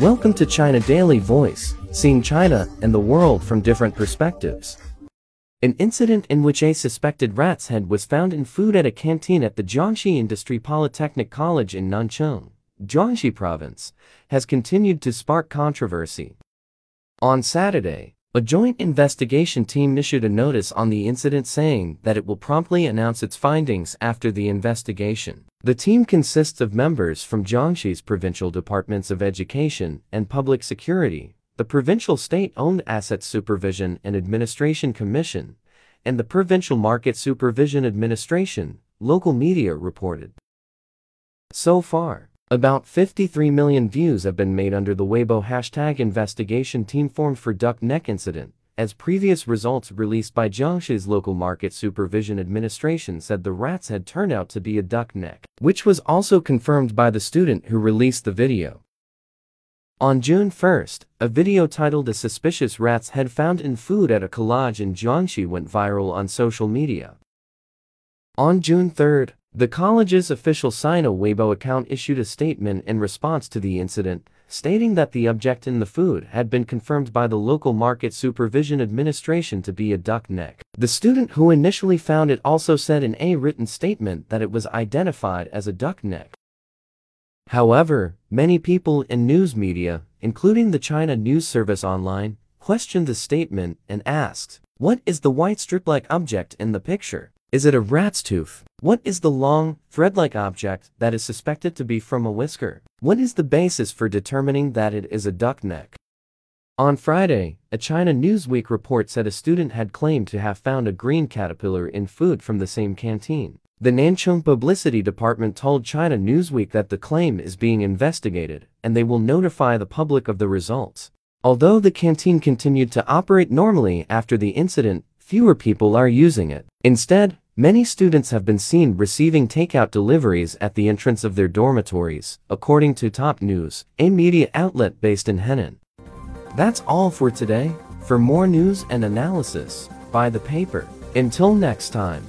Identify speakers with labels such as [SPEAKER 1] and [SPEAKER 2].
[SPEAKER 1] Welcome to China Daily Voice, seeing China and the world from different perspectives. An incident in which a suspected rat's head was found in food at a canteen at the Jiangxi Industry Polytechnic College in Nanchang, Jiangxi Province, has continued to spark controversy. On Saturday, a joint investigation team issued a notice on the incident saying that it will promptly announce its findings after the investigation. The team consists of members from Jiangxi's provincial departments of education and public security, the Provincial State-Owned Asset Supervision and Administration Commission, and the Provincial Market Supervision Administration, local media reported. So far, about 53 million views have been made under the Weibo hashtag investigation team formed for duck neck incident, as previous results released by Jiangxi's local market supervision administration said the rat's had turned out to be a duck neck, which was also confirmed by the student who released the video. On June 1st, a video titled A Suspicious Rat's Head Found in Food at a Collage in Jiangxi went viral on social media. On June 3rd, the college's official Sina Weibo account issued a statement in response to the incident, stating that the object in the food had been confirmed by the local Market Supervision Administration to be a duck neck. The student who initially found it also said in a written statement that it was identified as a duck neck. However, many people in news media, including the China News Service Online, questioned the statement and asked, What is the white strip-like object in the picture? Is it a rat's tooth? What is the long, thread-like object that is suspected to be from a whisker? What is the basis for determining that it is a duck neck? On Friday, a China Newsweek report said a student had claimed to have found a green caterpillar in food from the same canteen. The Nanchang Publicity Department told China Newsweek that the claim is being investigated, and they will notify the public of the results. Although the canteen continued to operate normally after the incident, fewer people are using it. Instead, many students have been seen receiving takeout deliveries at the entrance of their dormitories, according to Top News, a media outlet based in Henan. That's all for today. For more news and analysis, buy the paper. Until next time.